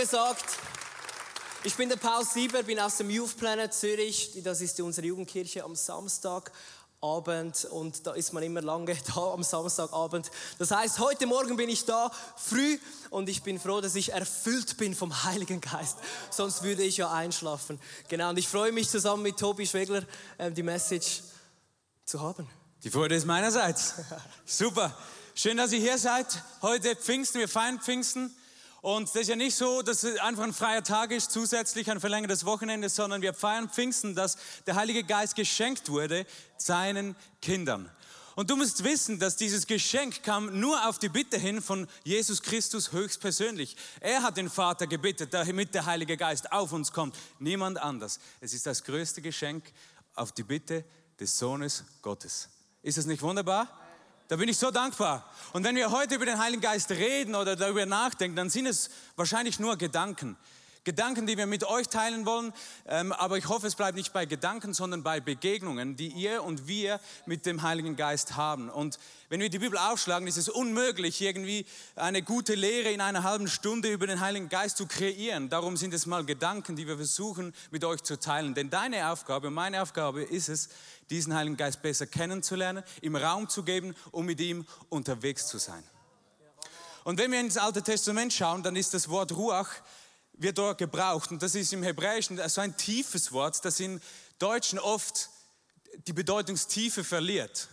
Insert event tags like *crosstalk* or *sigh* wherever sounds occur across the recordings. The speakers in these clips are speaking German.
Gesagt, ich bin der Paul Sieber, bin aus dem Youth Planet Zürich. Das ist unsere Jugendkirche am Samstagabend und da ist man immer lange *laughs* da am Samstagabend. Das heißt, heute Morgen bin ich da früh und ich bin froh, dass ich erfüllt bin vom Heiligen Geist. Sonst würde ich ja einschlafen. Genau, und ich freue mich zusammen mit Tobi Schwegler äh, die Message zu haben. Die Freude ist meinerseits. *laughs* Super. Schön, dass ihr hier seid. Heute Pfingsten, wir feiern Pfingsten. Und das ist ja nicht so, dass es einfach ein freier Tag ist, zusätzlich ein verlängertes Wochenende, sondern wir feiern Pfingsten, dass der Heilige Geist geschenkt wurde seinen Kindern. Und du musst wissen, dass dieses Geschenk kam nur auf die Bitte hin von Jesus Christus höchstpersönlich. Er hat den Vater gebeten, damit der Heilige Geist auf uns kommt. Niemand anders. Es ist das größte Geschenk auf die Bitte des Sohnes Gottes. Ist das nicht wunderbar? Da bin ich so dankbar. Und wenn wir heute über den Heiligen Geist reden oder darüber nachdenken, dann sind es wahrscheinlich nur Gedanken. Gedanken, die wir mit euch teilen wollen. Ähm, aber ich hoffe, es bleibt nicht bei Gedanken, sondern bei Begegnungen, die ihr und wir mit dem Heiligen Geist haben. Und wenn wir die Bibel aufschlagen, ist es unmöglich, irgendwie eine gute Lehre in einer halben Stunde über den Heiligen Geist zu kreieren. Darum sind es mal Gedanken, die wir versuchen mit euch zu teilen. Denn deine Aufgabe meine Aufgabe ist es, diesen Heiligen Geist besser kennenzulernen, ihm Raum zu geben, um mit ihm unterwegs zu sein. Und wenn wir ins Alte Testament schauen, dann ist das Wort Ruach wird dort gebraucht. Und das ist im Hebräischen so ein tiefes Wort, das in Deutschen oft die Bedeutungstiefe verliert.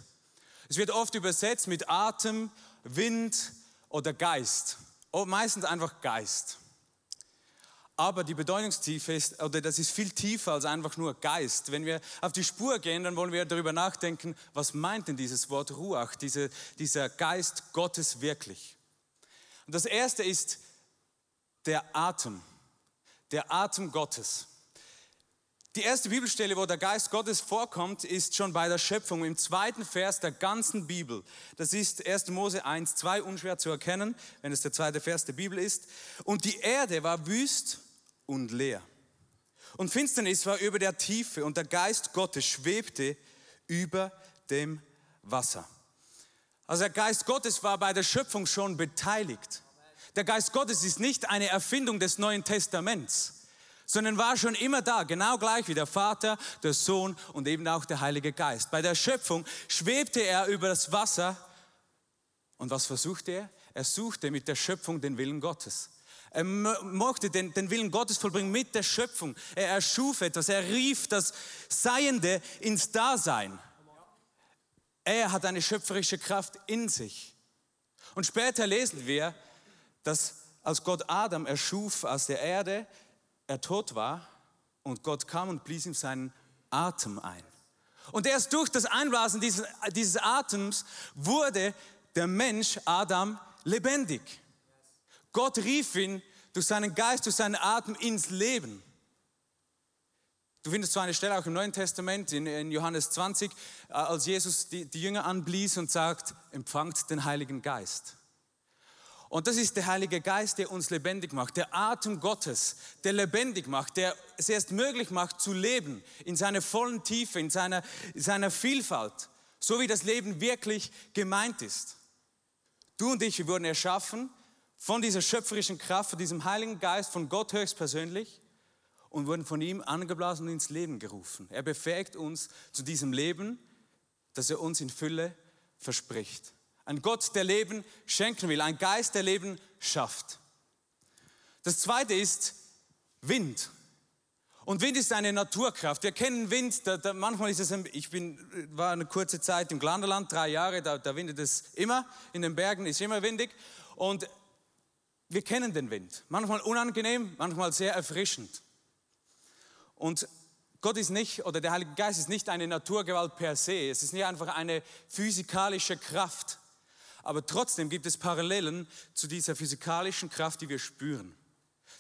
Es wird oft übersetzt mit Atem, Wind oder Geist. Meistens einfach Geist. Aber die Bedeutungstiefe ist, oder das ist viel tiefer als einfach nur Geist. Wenn wir auf die Spur gehen, dann wollen wir darüber nachdenken, was meint denn dieses Wort Ruach, diese, dieser Geist Gottes wirklich? Und das erste ist der Atem der Atem Gottes. Die erste Bibelstelle, wo der Geist Gottes vorkommt, ist schon bei der Schöpfung im zweiten Vers der ganzen Bibel. Das ist 1. Mose 1, 2, unschwer zu erkennen, wenn es der zweite Vers der Bibel ist. Und die Erde war wüst und leer. Und Finsternis war über der Tiefe und der Geist Gottes schwebte über dem Wasser. Also der Geist Gottes war bei der Schöpfung schon beteiligt. Der Geist Gottes ist nicht eine Erfindung des Neuen Testaments, sondern war schon immer da, genau gleich wie der Vater, der Sohn und eben auch der Heilige Geist. Bei der Schöpfung schwebte er über das Wasser und was versuchte er? Er suchte mit der Schöpfung den Willen Gottes. Er mochte den, den, Willen Gottes vollbringen mit der Schöpfung. Er erschuf etwas, er rief das Seiende ins Dasein. Er hat eine schöpferische Kraft in sich. Und später lesen wir, dass als Gott Adam erschuf aus der Erde, er tot war und Gott kam und blies ihm seinen Atem ein. Und erst durch das Einblasen dieses, dieses Atems wurde der Mensch Adam lebendig. Gott rief ihn durch seinen Geist, durch seinen Atem ins Leben. Du findest so eine Stelle auch im Neuen Testament, in, in Johannes 20, äh, als Jesus die, die Jünger anblies und sagt, empfangt den Heiligen Geist. Und das ist der Heilige Geist, der uns lebendig macht, der Atem Gottes, der lebendig macht, der es erst möglich macht zu leben in seiner vollen Tiefe, in seiner, in seiner Vielfalt, so wie das Leben wirklich gemeint ist. Du und ich, wir wurden erschaffen von dieser schöpferischen Kraft, von diesem Heiligen Geist, von Gott höchstpersönlich und wurden von ihm angeblasen und ins Leben gerufen. Er befähigt uns zu diesem Leben, das er uns in Fülle verspricht. Ein Gott, der Leben schenken will, ein Geist, der Leben schafft. Das zweite ist Wind. Und Wind ist eine Naturkraft. Wir kennen Wind, da, da, manchmal ist es, ein, ich bin, war eine kurze Zeit im Glanderland, drei Jahre, da, da windet es immer, in den Bergen ist immer windig. Und wir kennen den Wind. Manchmal unangenehm, manchmal sehr erfrischend. Und Gott ist nicht, oder der Heilige Geist ist nicht eine Naturgewalt per se. Es ist nicht einfach eine physikalische Kraft aber trotzdem gibt es Parallelen zu dieser physikalischen Kraft, die wir spüren.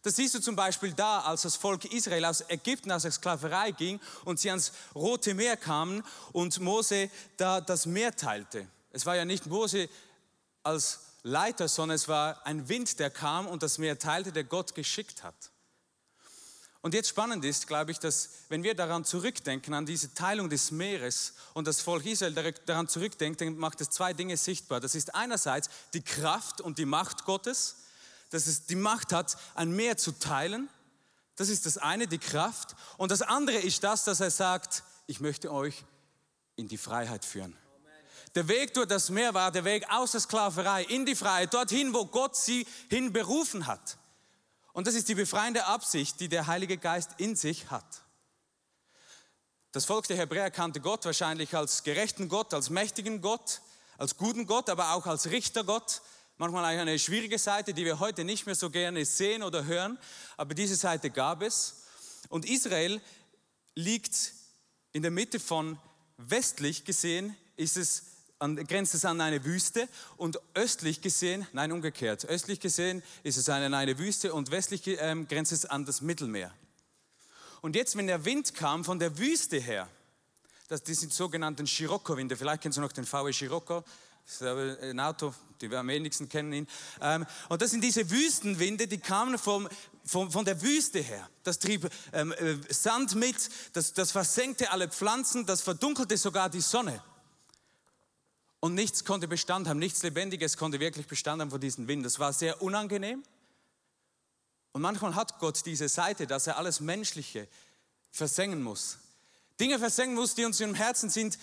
Das siehst du zum Beispiel da, als das Volk Israel aus Ägypten, aus der Sklaverei ging und sie ans Rote Meer kamen und Mose da das Meer teilte. Es war ja nicht Mose als Leiter, sondern es war ein Wind, der kam und das Meer teilte, der Gott geschickt hat. Und jetzt spannend ist, glaube ich, dass wenn wir daran zurückdenken, an diese Teilung des Meeres und das Volk Israel daran zurückdenkt, dann macht es zwei Dinge sichtbar. Das ist einerseits die Kraft und die Macht Gottes, dass es die Macht hat, ein Meer zu teilen. Das ist das eine, die Kraft. Und das andere ist das, dass er sagt, ich möchte euch in die Freiheit führen. Der Weg durch das Meer war der Weg aus der Sklaverei in die Freiheit, dorthin, wo Gott sie hin berufen hat. Und das ist die befreiende Absicht, die der Heilige Geist in sich hat. Das Volk der Hebräer kannte Gott wahrscheinlich als gerechten Gott, als mächtigen Gott, als guten Gott, aber auch als Richtergott. Manchmal eine schwierige Seite, die wir heute nicht mehr so gerne sehen oder hören, aber diese Seite gab es. Und Israel liegt in der Mitte von westlich gesehen, ist es an, grenzt es an eine Wüste und östlich gesehen, nein umgekehrt, östlich gesehen ist es an eine Wüste und westlich ähm, grenzt es an das Mittelmeer. Und jetzt, wenn der Wind kam von der Wüste her, das, die sind sogenannten Scirocco-Winde, vielleicht kennst du noch den VW Scirocco, das ist ein Auto, die wir am wenigsten kennen ihn. Ähm, und das sind diese Wüstenwinde, die kamen vom, vom, von der Wüste her. Das trieb ähm, äh, Sand mit, das, das versenkte alle Pflanzen, das verdunkelte sogar die Sonne. Und nichts konnte Bestand haben, nichts Lebendiges konnte wirklich Bestand haben von diesem Wind. Das war sehr unangenehm. Und manchmal hat Gott diese Seite, dass er alles Menschliche versengen muss. Dinge versengen muss, die uns im Herzen sind,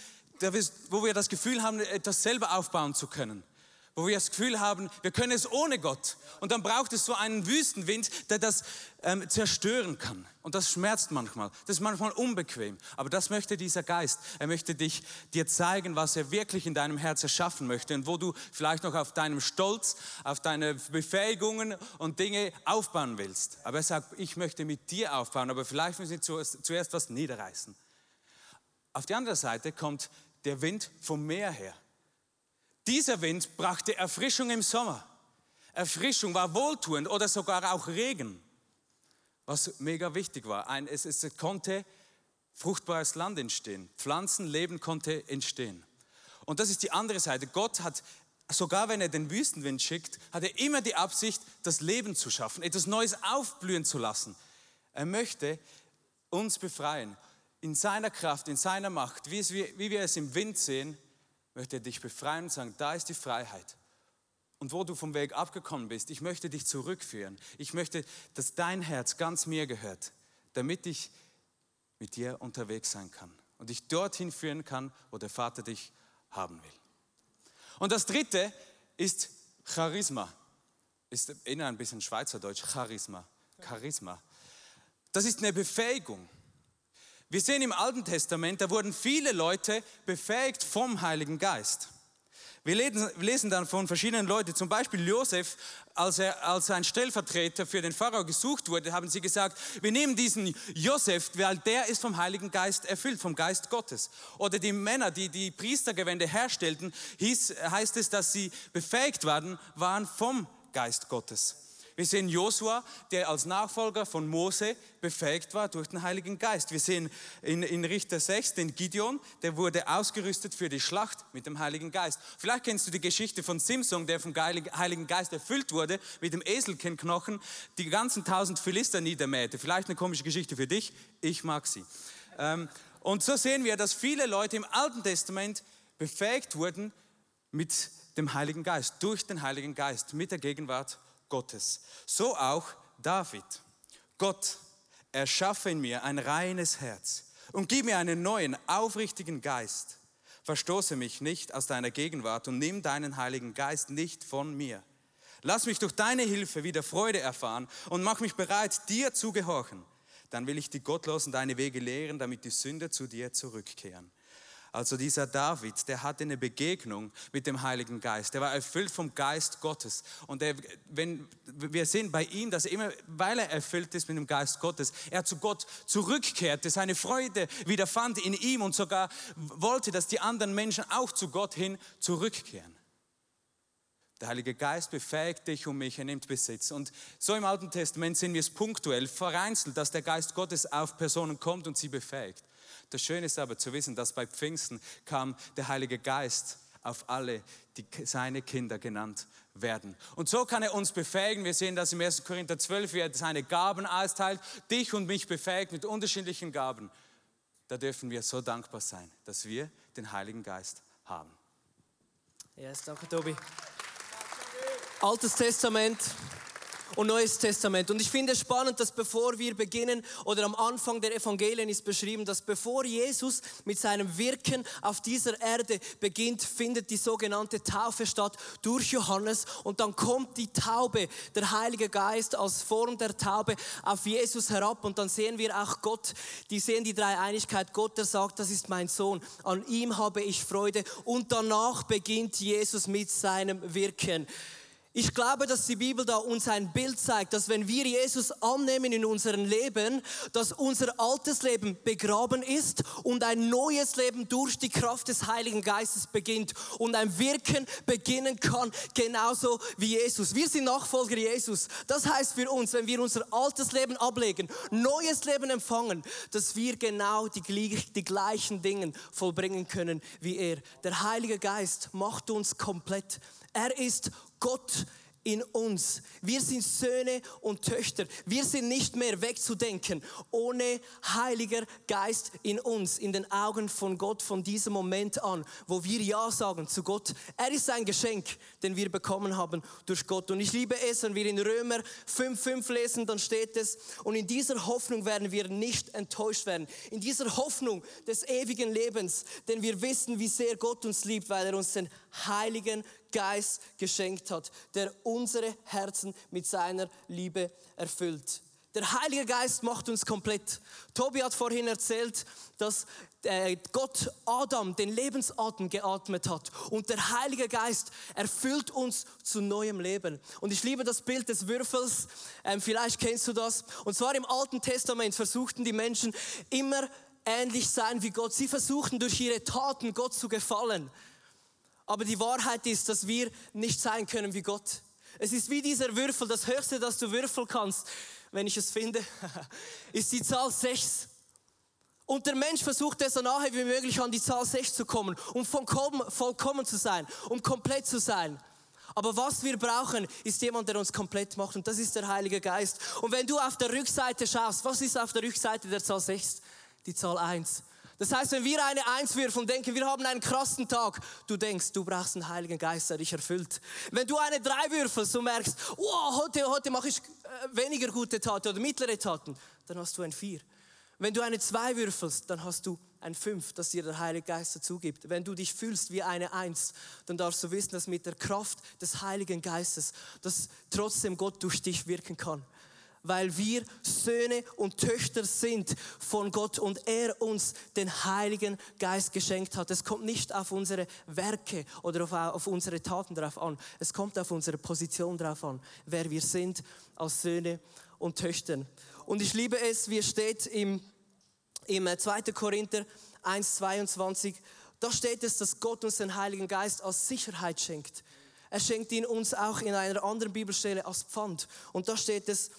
wo wir das Gefühl haben, etwas selber aufbauen zu können wo wir das Gefühl haben, wir können es ohne Gott. Und dann braucht es so einen Wüstenwind, der das ähm, zerstören kann. Und das schmerzt manchmal. Das ist manchmal unbequem. Aber das möchte dieser Geist. Er möchte dich dir zeigen, was er wirklich in deinem Herzen schaffen möchte und wo du vielleicht noch auf deinem Stolz, auf deine Befähigungen und Dinge aufbauen willst. Aber er sagt, ich möchte mit dir aufbauen, aber vielleicht müssen wir zuerst was niederreißen. Auf die andere Seite kommt der Wind vom Meer her. Dieser Wind brachte Erfrischung im Sommer. Erfrischung war wohltuend oder sogar auch Regen, was mega wichtig war. Ein, es, es konnte fruchtbares Land entstehen. Pflanzenleben konnte entstehen. Und das ist die andere Seite. Gott hat, sogar wenn er den Wüstenwind schickt, hat er immer die Absicht, das Leben zu schaffen, etwas Neues aufblühen zu lassen. Er möchte uns befreien. In seiner Kraft, in seiner Macht, wie, es, wie wir es im Wind sehen, möchte dich befreien und sagen, da ist die Freiheit. Und wo du vom Weg abgekommen bist, ich möchte dich zurückführen. Ich möchte, dass dein Herz ganz mir gehört, damit ich mit dir unterwegs sein kann und dich dorthin führen kann, wo der Vater dich haben will. Und das dritte ist Charisma. Ist eher ein bisschen Schweizerdeutsch, Charisma. Charisma. Das ist eine Befähigung. Wir sehen im Alten Testament, da wurden viele Leute befähigt vom Heiligen Geist. Wir lesen dann von verschiedenen Leuten, zum Beispiel Josef, als er als ein Stellvertreter für den Pharao gesucht wurde, haben sie gesagt, wir nehmen diesen Josef, weil der ist vom Heiligen Geist erfüllt, vom Geist Gottes. Oder die Männer, die die Priestergewände herstellten, hieß, heißt es, dass sie befähigt waren, waren vom Geist Gottes. Wir sehen Josua, der als Nachfolger von Mose befähigt war durch den Heiligen Geist. Wir sehen in, in Richter 6 den Gideon, der wurde ausgerüstet für die Schlacht mit dem Heiligen Geist. Vielleicht kennst du die Geschichte von Simson, der vom Heiligen Geist erfüllt wurde, mit dem Eselkindknochen die ganzen tausend Philister niedermähte. Vielleicht eine komische Geschichte für dich, ich mag sie. Ähm, und so sehen wir, dass viele Leute im Alten Testament befähigt wurden mit dem Heiligen Geist, durch den Heiligen Geist, mit der Gegenwart Gottes. So auch David. Gott, erschaffe in mir ein reines Herz und gib mir einen neuen, aufrichtigen Geist. Verstoße mich nicht aus deiner Gegenwart und nimm deinen Heiligen Geist nicht von mir. Lass mich durch deine Hilfe wieder Freude erfahren und mach mich bereit, dir zu gehorchen. Dann will ich die Gottlosen deine Wege lehren, damit die Sünder zu dir zurückkehren. Also dieser David, der hatte eine Begegnung mit dem Heiligen Geist. Der war erfüllt vom Geist Gottes. Und er, wenn, wir sehen bei ihm, dass er immer, weil er erfüllt ist mit dem Geist Gottes, er zu Gott zurückkehrte, seine Freude wiederfand in ihm und sogar wollte, dass die anderen Menschen auch zu Gott hin zurückkehren. Der Heilige Geist befähigt dich und mich, er nimmt Besitz. Und so im Alten Testament sehen wir es punktuell, vereinzelt, dass der Geist Gottes auf Personen kommt und sie befähigt. Das Schöne ist aber zu wissen, dass bei Pfingsten kam der Heilige Geist auf alle, die seine Kinder genannt werden. Und so kann er uns befähigen. Wir sehen das im 1. Korinther 12, wie er seine Gaben austeilt, dich und mich befähigt mit unterschiedlichen Gaben. Da dürfen wir so dankbar sein, dass wir den Heiligen Geist haben. Yes, danke Tobi. Altes Testament, und Neues Testament. Und ich finde es spannend, dass bevor wir beginnen, oder am Anfang der Evangelien ist beschrieben, dass bevor Jesus mit seinem Wirken auf dieser Erde beginnt, findet die sogenannte Taufe statt durch Johannes. Und dann kommt die Taube, der Heilige Geist als Form der Taube auf Jesus herab. Und dann sehen wir auch Gott, die sehen die Dreieinigkeit. Gott, der sagt, das ist mein Sohn, an ihm habe ich Freude. Und danach beginnt Jesus mit seinem Wirken. Ich glaube, dass die Bibel da uns ein Bild zeigt, dass wenn wir Jesus annehmen in unserem Leben, dass unser altes Leben begraben ist und ein neues Leben durch die Kraft des Heiligen Geistes beginnt und ein Wirken beginnen kann, genauso wie Jesus. Wir sind Nachfolger Jesus. Das heißt für uns, wenn wir unser altes Leben ablegen, neues Leben empfangen, dass wir genau die, die gleichen Dinge vollbringen können wie er. Der Heilige Geist macht uns komplett. Er ist Gott in uns. Wir sind Söhne und Töchter. Wir sind nicht mehr wegzudenken ohne Heiliger Geist in uns, in den Augen von Gott von diesem Moment an, wo wir Ja sagen zu Gott. Er ist ein Geschenk, den wir bekommen haben durch Gott. Und ich liebe es, wenn wir in Römer 5,5 lesen, dann steht es, und in dieser Hoffnung werden wir nicht enttäuscht werden. In dieser Hoffnung des ewigen Lebens, denn wir wissen, wie sehr Gott uns liebt, weil er uns den Heiligen Geist geschenkt hat, der unsere Herzen mit seiner Liebe erfüllt. Der Heilige Geist macht uns komplett. Tobi hat vorhin erzählt, dass äh, Gott Adam den Lebensatem geatmet hat und der Heilige Geist erfüllt uns zu neuem Leben. Und ich liebe das Bild des Würfels, ähm, vielleicht kennst du das. Und zwar im Alten Testament versuchten die Menschen immer ähnlich sein wie Gott. Sie versuchten durch ihre Taten Gott zu gefallen. Aber die Wahrheit ist, dass wir nicht sein können wie Gott. Es ist wie dieser Würfel, das Höchste, das du würfeln kannst, wenn ich es finde, *laughs* ist die Zahl 6. Und der Mensch versucht es so nahe wie möglich an die Zahl 6 zu kommen, um vollkommen zu sein, um komplett zu sein. Aber was wir brauchen, ist jemand, der uns komplett macht. Und das ist der Heilige Geist. Und wenn du auf der Rückseite schaust, was ist auf der Rückseite der Zahl 6? Die Zahl 1. Das heißt, wenn wir eine Eins würfeln und denken, wir haben einen krassen Tag, du denkst, du brauchst einen Heiligen Geist, der dich erfüllt. Wenn du eine Drei würfelst und merkst, oh, heute, heute mache ich äh, weniger gute Taten oder mittlere Taten, dann hast du ein Vier. Wenn du eine Zwei würfelst, dann hast du ein Fünf, das dir der Heilige Geist dazu gibt. Wenn du dich fühlst wie eine Eins, dann darfst du wissen, dass mit der Kraft des Heiligen Geistes, dass trotzdem Gott durch dich wirken kann weil wir Söhne und Töchter sind von Gott und er uns den Heiligen Geist geschenkt hat. Es kommt nicht auf unsere Werke oder auf, auf unsere Taten drauf an. Es kommt auf unsere Position drauf an, wer wir sind als Söhne und Töchter. Und ich liebe es, wie es steht im, im 2. Äh, Korinther 1, 22, da steht es, dass Gott uns den Heiligen Geist als Sicherheit schenkt. Er schenkt ihn uns auch in einer anderen Bibelstelle als Pfand. Und da steht es,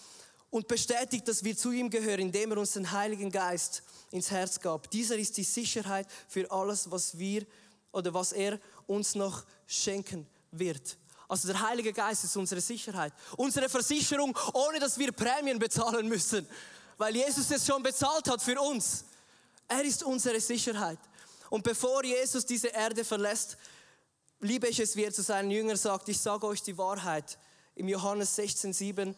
und bestätigt, dass wir zu ihm gehören, indem er uns den Heiligen Geist ins Herz gab. Dieser ist die Sicherheit für alles, was wir oder was er uns noch schenken wird. Also der Heilige Geist ist unsere Sicherheit, unsere Versicherung, ohne dass wir Prämien bezahlen müssen, weil Jesus es schon bezahlt hat für uns. Er ist unsere Sicherheit. Und bevor Jesus diese Erde verlässt, liebe ich es, wie er zu seinen Jüngern sagt, ich sage euch die Wahrheit. Im Johannes 16, 7,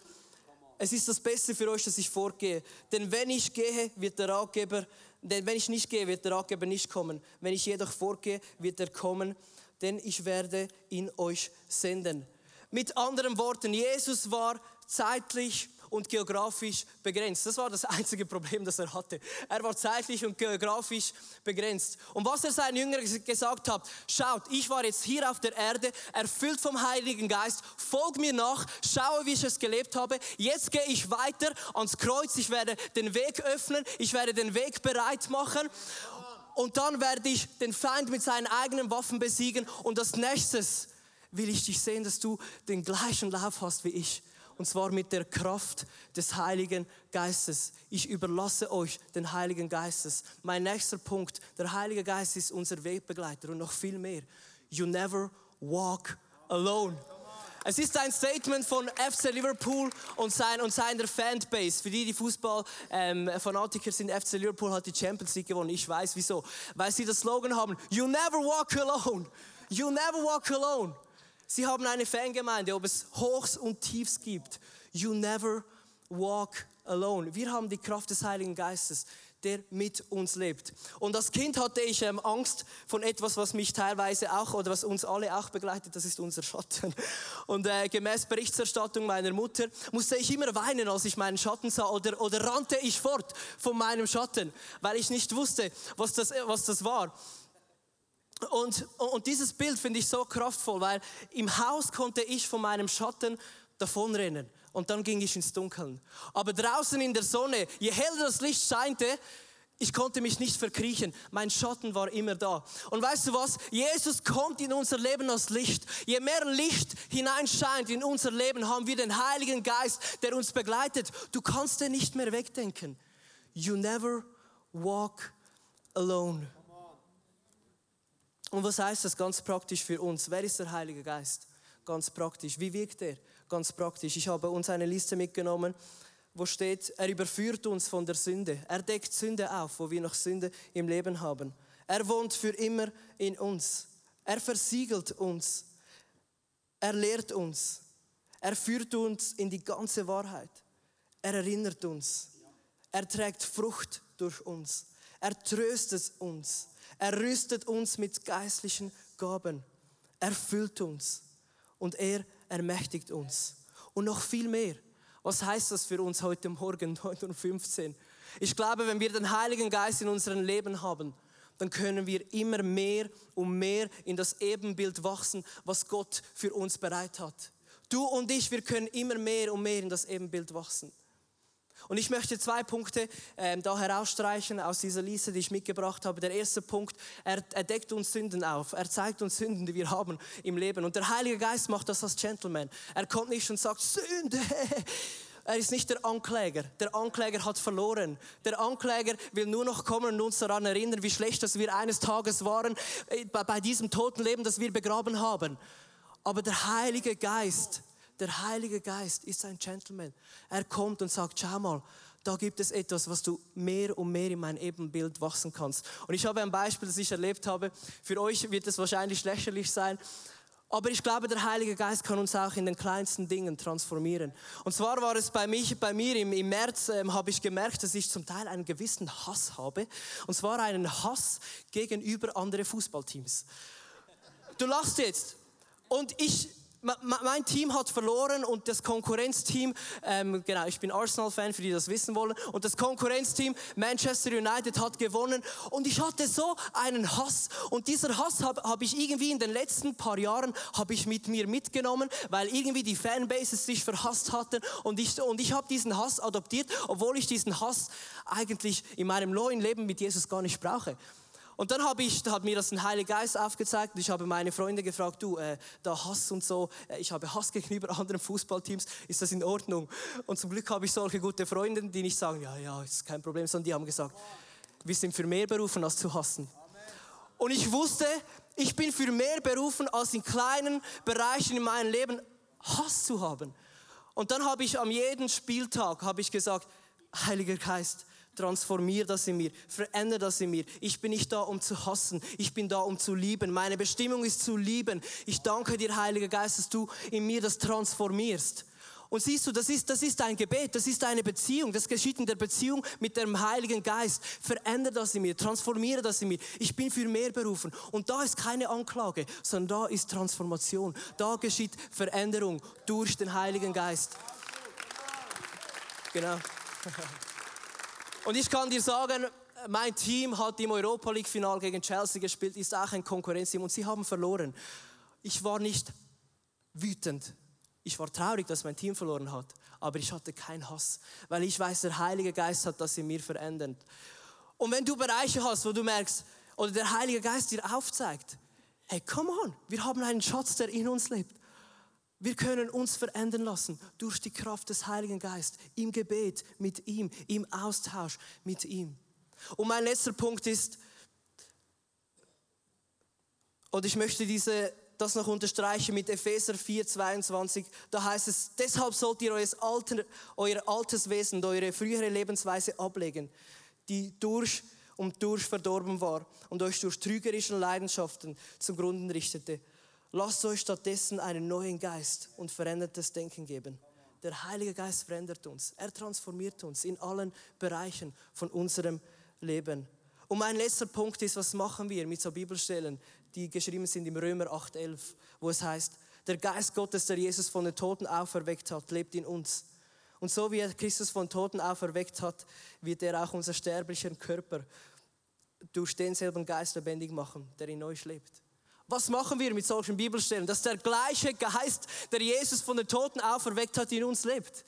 es ist das Beste für euch, dass ich fortgehe. Denn wenn ich gehe, wird der Ratgeber, denn wenn ich nicht gehe, wird der Ratgeber nicht kommen. Wenn ich jedoch fortgehe, wird er kommen, denn ich werde ihn euch senden. Mit anderen Worten, Jesus war zeitlich und geografisch begrenzt. Das war das *laughs* einzige Problem, das er hatte. Er war zeitlich und geografisch begrenzt. Und was er seinen Jüngern gesagt hat, schaut, ich war jetzt hier auf der Erde, erfüllt vom Heiligen Geist, folg mir nach, schaue, wie ich es gelebt habe. Jetzt gehe ich weiter ans Kreuz, ich werde den Weg öffnen, ich werde den Weg bereit machen. Und dann werde ich den Feind mit seinen eigenen Waffen besiegen. Und als nächstes will ich dich sehen, dass du den gleichen Lauf hast wie ich und zwar mit der Kraft des Heiligen Geistes. Ich überlasse euch den Heiligen Geistes. Mein nächster Punkt, der Heilige Geist ist unser Wegbegleiter und noch viel mehr. You never walk alone. Es ist ein Statement von FC Liverpool und, sein, und seiner Fanbase. Für die, die Fußball-Fanatiker ähm, sind, FC Liverpool hat die Champions League gewonnen. Ich weiß wieso. Weil sie das Slogan haben, You never walk alone. You never walk alone. Sie haben eine Fangemeinde, ob es Hochs und Tiefs gibt. You never walk alone. Wir haben die Kraft des Heiligen Geistes der mit uns lebt. Und als Kind hatte ich ähm, Angst von etwas, was mich teilweise auch oder was uns alle auch begleitet, das ist unser Schatten. Und äh, gemäß Berichterstattung meiner Mutter musste ich immer weinen, als ich meinen Schatten sah oder, oder rannte ich fort von meinem Schatten, weil ich nicht wusste, was das, was das war. Und, und dieses Bild finde ich so kraftvoll, weil im Haus konnte ich von meinem Schatten davonrennen und dann ging ich ins Dunkeln. Aber draußen in der Sonne, je heller das Licht scheinte, ich konnte mich nicht verkriechen. Mein Schatten war immer da. Und weißt du was? Jesus kommt in unser Leben als Licht. Je mehr Licht hineinscheint in unser Leben, haben wir den Heiligen Geist, der uns begleitet. Du kannst den nicht mehr wegdenken. You never walk alone. Und was heißt das ganz praktisch für uns? Wer ist der Heilige Geist? Ganz praktisch. Wie wirkt er? ganz praktisch. Ich habe uns eine Liste mitgenommen, wo steht, er überführt uns von der Sünde. Er deckt Sünde auf, wo wir noch Sünde im Leben haben. Er wohnt für immer in uns. Er versiegelt uns. Er lehrt uns. Er führt uns in die ganze Wahrheit. Er erinnert uns. Er trägt Frucht durch uns. Er tröstet uns. Er rüstet uns mit geistlichen Gaben. Er füllt uns. Und er ermächtigt uns. Und noch viel mehr. Was heißt das für uns heute Morgen, *laughs* 9.15 Uhr? Ich glaube, wenn wir den Heiligen Geist in unserem Leben haben, dann können wir immer mehr und mehr in das Ebenbild wachsen, was Gott für uns bereit hat. Du und ich, wir können immer mehr und mehr in das Ebenbild wachsen. Und ich möchte zwei Punkte ähm, da herausstreichen aus dieser Liste, die ich mitgebracht habe. Der erste Punkt, er, er deckt uns Sünden auf. Er zeigt uns Sünden, die wir haben im Leben. Und der Heilige Geist macht das als Gentleman. Er kommt nicht und sagt, Sünde. *laughs* Er ist nicht der Ankläger. Der Ankläger hat verloren. Der Ankläger will nur noch kommen und uns daran erinnern, wie schlecht dass wir eines Tages waren, äh, bei diesem toten Leben, das wir begraben haben. Aber der Heilige Geist, der Heilige Geist ist ein Gentleman. Er kommt und sagt, schau mal, da gibt es etwas, was du mehr und mehr in mein Ebenbild wachsen kannst. Und ich habe ein Beispiel, das ich erlebt habe. Für euch wird es wahrscheinlich lächerlich sein. Aber ich glaube, der Heilige Geist kann uns auch in den kleinsten Dingen transformieren. Und zwar war es bei, mich, bei mir im, im März, ähm, habe ich gemerkt, dass ich zum Teil einen gewissen Hass habe. Und zwar einen Hass gegenüber anderen Fußballteams. Du lachst jetzt. Und ich, mein Team hat verloren und das Konkurrenzteam, ähm, genau, ich bin Arsenal-Fan, für die das wissen wollen, und das Konkurrenzteam Manchester United hat gewonnen. Und ich hatte so einen Hass. Und dieser Hass habe hab ich irgendwie in den letzten paar Jahren habe ich mit mir mitgenommen, weil irgendwie die Fanbases sich verhasst hatten. Und ich, und ich habe diesen Hass adoptiert, obwohl ich diesen Hass eigentlich in meinem neuen Leben mit Jesus gar nicht brauche. Und dann habe ich, hat mir das ein Heiliger Geist aufgezeigt und ich habe meine Freunde gefragt, du, äh, da Hass und so, äh, ich habe Hass gegenüber *laughs* anderen Fußballteams, ist das in Ordnung? Und zum Glück habe ich solche gute Freunde, die nicht sagen, ja, ja, ist kein Problem, sondern die haben gesagt, wir sind für mehr berufen, als zu hassen. Und ich wusste, ich bin für mehr berufen, als in kleinen Bereichen in meinem Leben Hass zu haben. Und dann habe ich am jeden Spieltag, habe ich gesagt, Heiliger Geist, transformier das in mir, verändere das in mir. Ich bin nicht da, um zu hassen, ich bin da, um zu lieben. Meine Bestimmung ist zu lieben. Ich danke dir, Heiliger Geist, dass du in mir das transformierst. Und siehst du, das ist, das ist ein Gebet, das ist eine Beziehung, das geschieht in der Beziehung mit dem Heiligen Geist. Verändere das in mir, transformiere das in mir. Ich bin für mehr berufen. Und da ist keine Anklage, sondern da ist Transformation. Da geschieht Veränderung durch den Heiligen Geist. Genau. *laughs* Und ich kann dir sagen, mein Team hat im Europa League Final gegen Chelsea gespielt, ist auch ein Konkurrenzteam und sie haben verloren. Ich war nicht wütend. Ich war traurig, dass mein Team verloren hat, aber ich hatte keinen Hass, weil ich weiß, der Heilige Geist hat das in mir verändert. Und wenn du Bereiche hast, wo du merkst, oder der Heilige Geist dir aufzeigt, hey, come on, wir haben einen Schatz, der in uns lebt. Wir können uns verändern lassen durch die Kraft des Heiligen Geistes, im Gebet mit ihm, im Austausch mit ihm. Und mein letzter Punkt ist, und ich möchte diese, das noch unterstreichen mit Epheser 4, 22, da heißt es, deshalb sollt ihr euer, Alter, euer altes Wesen, eure frühere Lebensweise ablegen, die durch und durch verdorben war und euch durch trügerische Leidenschaften zugrunde richtete Lasst euch stattdessen einen neuen Geist und verändertes Denken geben. Der Heilige Geist verändert uns. Er transformiert uns in allen Bereichen von unserem Leben. Und mein letzter Punkt ist, was machen wir mit so Bibelstellen, die geschrieben sind im Römer 8,11, wo es heißt, der Geist Gottes, der Jesus von den Toten auferweckt hat, lebt in uns. Und so wie er Christus von Toten auferweckt hat, wird er auch unser sterblichen Körper durch denselben Geist lebendig machen, der in euch lebt. Was machen wir mit solchen Bibelstellen? Dass der gleiche Geist, der Jesus von den Toten auferweckt hat, in uns lebt.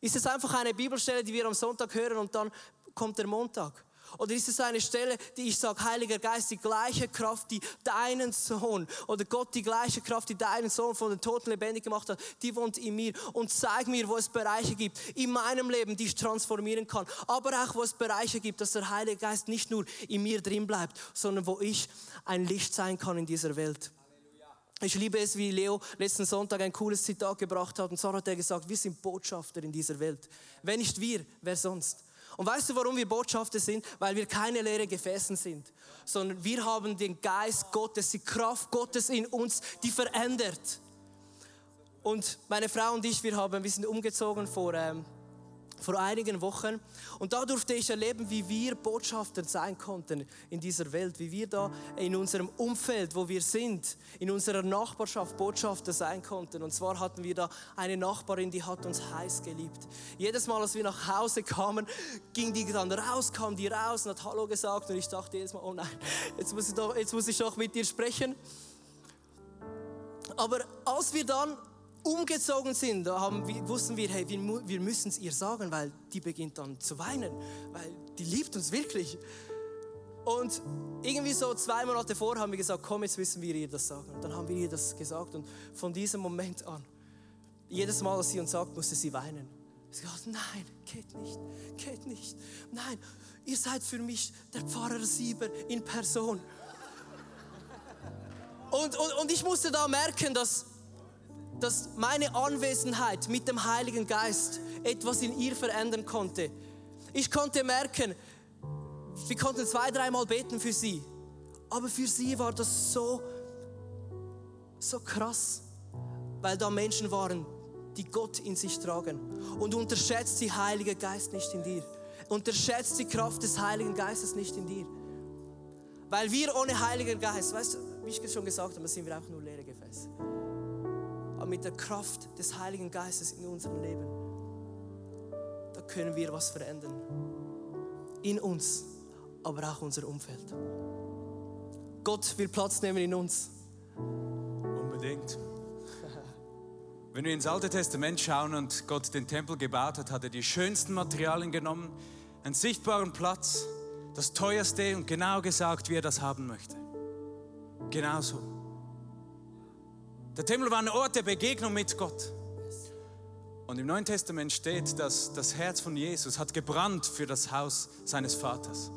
Ist es einfach eine Bibelstelle, die wir am Sonntag hören und dann kommt der Montag? Oder ist es eine Stelle, die ich sage, Heiliger Geist, die gleiche Kraft, die deinen Sohn oder Gott die gleiche Kraft, die deinen Sohn von den Toten lebendig gemacht hat, die wohnt in mir und zeig mir, wo es Bereiche gibt in meinem Leben, die ich transformieren kann. Aber auch, wo es Bereiche gibt, dass der Heilige Geist nicht nur in mir drin bleibt, sondern wo ich ein Licht sein kann in dieser Welt. Ich liebe es, wie Leo letzten Sonntag ein cooles Zitat gebracht hat. Und zwar hat er gesagt, wir sind Botschafter in dieser Welt. Wenn nicht wir, wer sonst? Und weißt du, warum wir Botschafter sind? Weil wir keine leeren Gefäßen sind, sondern wir haben den Geist Gottes, die Kraft Gottes in uns, die verändert. Und meine Frau und ich, wir, haben, wir sind umgezogen vor ähm, vor einigen Wochen. Und da durfte ich erleben, wie wir Botschafter sein konnten in dieser Welt, wie wir da in unserem Umfeld, wo wir sind, in unserer Nachbarschaft Botschafter sein konnten. Und zwar hatten wir da eine Nachbarin, die hat uns heiß geliebt. Jedes Mal, als wir nach Hause kamen, ging die dann raus, kam die raus und hat Hallo gesagt. Und ich dachte jedes Mal, oh nein, jetzt muss ich doch, jetzt muss ich doch mit dir sprechen. Aber als wir dann umgezogen sind, da haben, wussten wir, hey, wir, wir müssen es ihr sagen, weil die beginnt dann zu weinen, weil die liebt uns wirklich. Und irgendwie so zwei Monate vor haben wir gesagt, komm, jetzt müssen wir ihr das sagen. Und dann haben wir ihr das gesagt und von diesem Moment an, jedes Mal, als sie uns sagt, musste sie weinen. Sie gesagt, nein, geht nicht, geht nicht. Nein, ihr seid für mich der Pfarrer Sieber in Person. Und, und, und ich musste da merken, dass dass meine Anwesenheit mit dem Heiligen Geist etwas in ihr verändern konnte. Ich konnte merken, wir konnten zwei, dreimal beten für sie, aber für sie war das so, so krass, weil da Menschen waren, die Gott in sich tragen. Und unterschätzt die Heilige Geist nicht in dir. Unterschätzt die Kraft des Heiligen Geistes nicht in dir. Weil wir ohne Heiligen Geist, weißt du, wie ich schon gesagt habe, sind wir auch nur leere Gefäße mit der Kraft des Heiligen Geistes in unserem Leben, da können wir was verändern. In uns, aber auch unser Umfeld. Gott will Platz nehmen in uns. Unbedingt. Wenn wir ins Alte Testament schauen und Gott den Tempel gebaut hat, hat er die schönsten Materialien genommen, einen sichtbaren Platz, das teuerste und genau gesagt, wie er das haben möchte. Genauso. Der Tempel war ein Ort der Begegnung mit Gott. Und im Neuen Testament steht, dass das Herz von Jesus hat gebrannt für das Haus seines Vaters.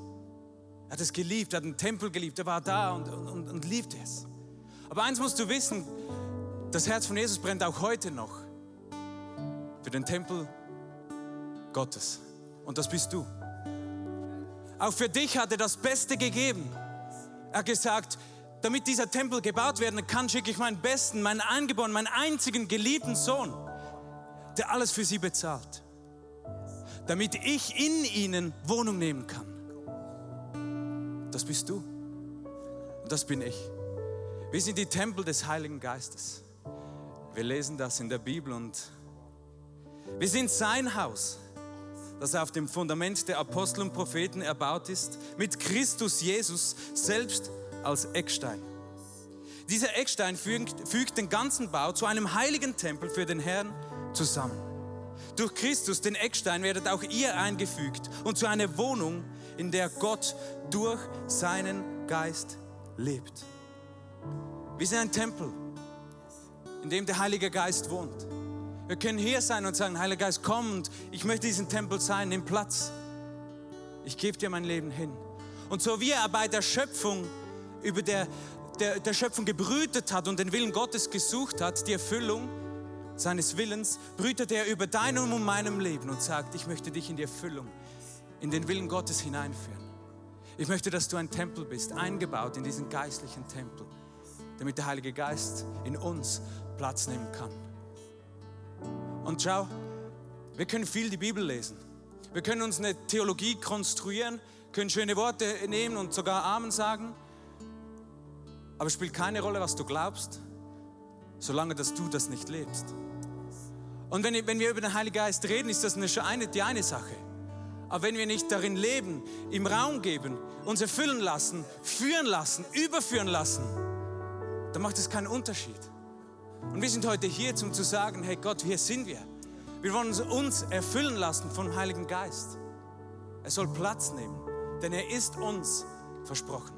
Er hat es geliebt, er hat den Tempel geliebt, er war da und, und, und liebte es. Aber eins musst du wissen, das Herz von Jesus brennt auch heute noch für den Tempel Gottes. Und das bist du. Auch für dich hat er das Beste gegeben. Er hat gesagt, damit dieser Tempel gebaut werden kann, schicke ich meinen besten, meinen Eingeborenen, meinen einzigen geliebten Sohn, der alles für sie bezahlt. Damit ich in ihnen Wohnung nehmen kann. Das bist du. Und das bin ich. Wir sind die Tempel des Heiligen Geistes. Wir lesen das in der Bibel und wir sind sein Haus, das auf dem Fundament der Apostel und Propheten erbaut ist, mit Christus Jesus selbst als Eckstein. Dieser Eckstein fügt, fügt den ganzen Bau zu einem heiligen Tempel für den Herrn zusammen. Durch Christus, den Eckstein, werdet auch ihr eingefügt und zu einer Wohnung, in der Gott durch seinen Geist lebt. Wir sind ein Tempel, in dem der Heilige Geist wohnt. Wir können hier sein und sagen, Heiliger Geist, komm und ich möchte diesen Tempel sein, nimm Platz. Ich gebe dir mein Leben hin. Und so wie er bei der Schöpfung über der, der, der Schöpfung gebrütet hat und den Willen Gottes gesucht hat, die Erfüllung seines Willens, brütet er über deinem und meinem Leben und sagt, ich möchte dich in die Erfüllung, in den Willen Gottes hineinführen. Ich möchte, dass du ein Tempel bist, eingebaut in diesen geistlichen Tempel, damit der Heilige Geist in uns Platz nehmen kann. Und schau, Wir können viel die Bibel lesen. Wir können uns eine Theologie konstruieren, können schöne Worte nehmen und sogar Amen sagen. Aber es spielt keine Rolle, was du glaubst, solange dass du das nicht lebst. Und wenn, wenn wir über den Heiligen Geist reden, ist das eine, die eine Sache. Aber wenn wir nicht darin leben, ihm Raum geben, uns erfüllen lassen, führen lassen, überführen lassen, dann macht es keinen Unterschied. Und wir sind heute hier, um zu sagen, hey Gott, hier sind wir. Wir wollen uns erfüllen lassen vom Heiligen Geist. Er soll Platz nehmen, denn er ist uns versprochen.